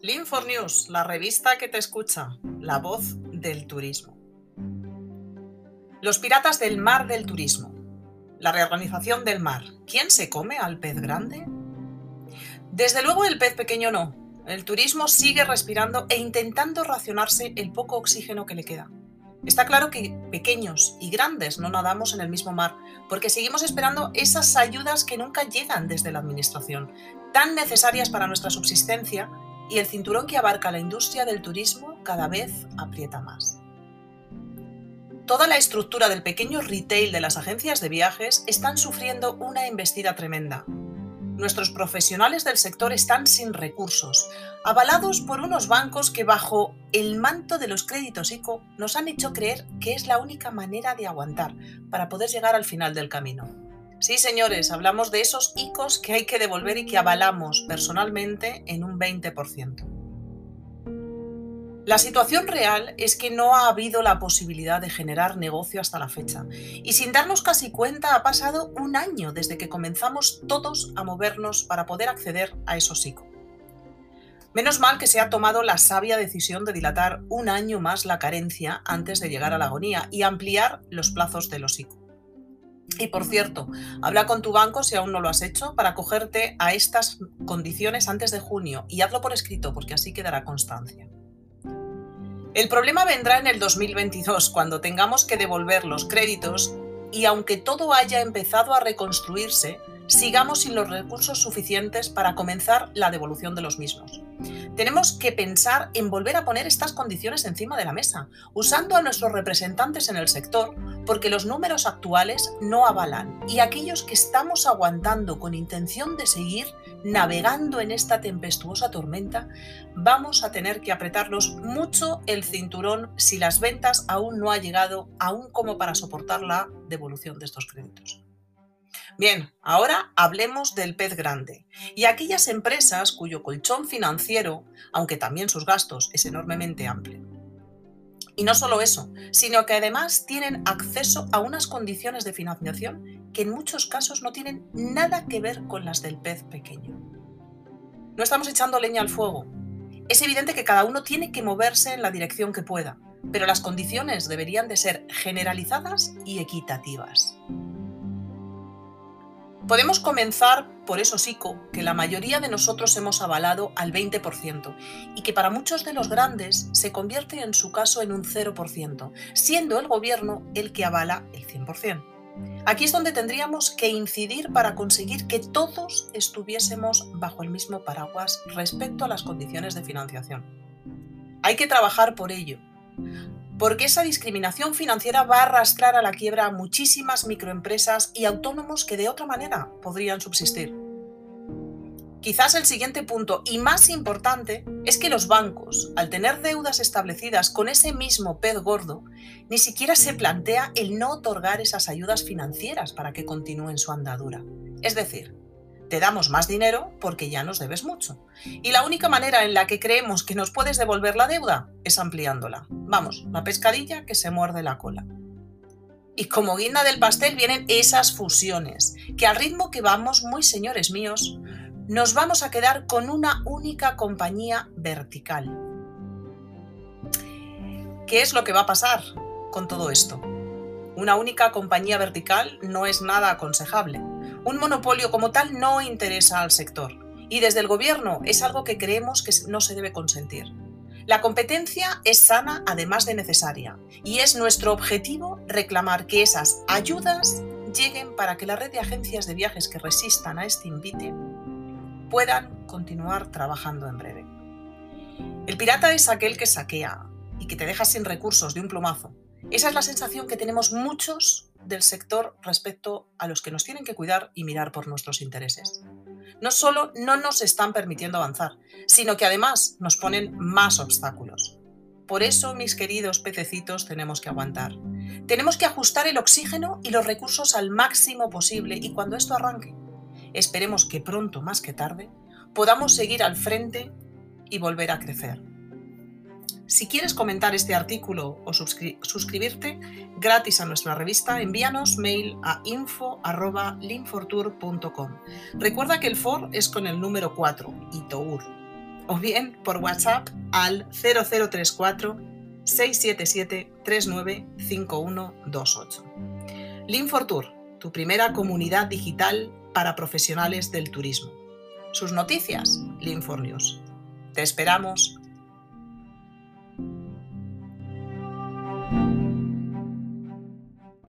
Lean News, la revista que te escucha, la voz del turismo. Los piratas del mar del turismo. La reorganización del mar. ¿Quién se come al pez grande? Desde luego el pez pequeño no. El turismo sigue respirando e intentando racionarse el poco oxígeno que le queda. Está claro que pequeños y grandes no nadamos en el mismo mar, porque seguimos esperando esas ayudas que nunca llegan desde la Administración, tan necesarias para nuestra subsistencia, y el cinturón que abarca la industria del turismo cada vez aprieta más. Toda la estructura del pequeño retail de las agencias de viajes están sufriendo una embestida tremenda, nuestros profesionales del sector están sin recursos, avalados por unos bancos que bajo el manto de los créditos ICO nos han hecho creer que es la única manera de aguantar para poder llegar al final del camino. Sí, señores, hablamos de esos ICOs que hay que devolver y que avalamos personalmente en un 20%. La situación real es que no ha habido la posibilidad de generar negocio hasta la fecha y sin darnos casi cuenta ha pasado un año desde que comenzamos todos a movernos para poder acceder a esos ICO. Menos mal que se ha tomado la sabia decisión de dilatar un año más la carencia antes de llegar a la agonía y ampliar los plazos de los ICO. Y por cierto, habla con tu banco si aún no lo has hecho para cogerte a estas condiciones antes de junio y hazlo por escrito porque así quedará constancia. El problema vendrá en el 2022, cuando tengamos que devolver los créditos y aunque todo haya empezado a reconstruirse, sigamos sin los recursos suficientes para comenzar la devolución de los mismos. Tenemos que pensar en volver a poner estas condiciones encima de la mesa, usando a nuestros representantes en el sector, porque los números actuales no avalan y aquellos que estamos aguantando con intención de seguir navegando en esta tempestuosa tormenta, vamos a tener que apretarnos mucho el cinturón si las ventas aún no ha llegado aún como para soportar la devolución de estos créditos. Bien, ahora hablemos del pez grande y aquellas empresas cuyo colchón financiero, aunque también sus gastos, es enormemente amplio. Y no solo eso, sino que además tienen acceso a unas condiciones de financiación que en muchos casos no tienen nada que ver con las del pez pequeño. No estamos echando leña al fuego. Es evidente que cada uno tiene que moverse en la dirección que pueda, pero las condiciones deberían de ser generalizadas y equitativas. Podemos comenzar por eso ICO que la mayoría de nosotros hemos avalado al 20% y que para muchos de los grandes se convierte en su caso en un 0%, siendo el gobierno el que avala el 100%. Aquí es donde tendríamos que incidir para conseguir que todos estuviésemos bajo el mismo paraguas respecto a las condiciones de financiación. Hay que trabajar por ello, porque esa discriminación financiera va a arrastrar a la quiebra a muchísimas microempresas y autónomos que de otra manera podrían subsistir. Quizás el siguiente punto y más importante es que los bancos, al tener deudas establecidas con ese mismo pez gordo, ni siquiera se plantea el no otorgar esas ayudas financieras para que continúen su andadura. Es decir, te damos más dinero porque ya nos debes mucho. Y la única manera en la que creemos que nos puedes devolver la deuda es ampliándola. Vamos, la pescadilla que se muerde la cola. Y como guinda del pastel vienen esas fusiones, que al ritmo que vamos, muy señores míos, nos vamos a quedar con una única compañía vertical. ¿Qué es lo que va a pasar con todo esto? Una única compañía vertical no es nada aconsejable un monopolio como tal no interesa al sector y desde el gobierno es algo que creemos que no se debe consentir. La competencia es sana además de necesaria y es nuestro objetivo reclamar que esas ayudas lleguen para que la red de agencias de viajes que resistan a este invite puedan continuar trabajando en breve. El pirata es aquel que saquea y que te deja sin recursos de un plumazo. Esa es la sensación que tenemos muchos del sector respecto a los que nos tienen que cuidar y mirar por nuestros intereses. No solo no nos están permitiendo avanzar, sino que además nos ponen más obstáculos. Por eso, mis queridos pececitos, tenemos que aguantar. Tenemos que ajustar el oxígeno y los recursos al máximo posible y cuando esto arranque, esperemos que pronto más que tarde podamos seguir al frente y volver a crecer. Si quieres comentar este artículo o suscribirte gratis a nuestra revista, envíanos mail a info.linfortour.com. Recuerda que el FOR es con el número 4 y TOUR. O bien por WhatsApp al 0034 677 395128. Linfortour, tu primera comunidad digital para profesionales del turismo. Sus noticias, Linfornews. Te esperamos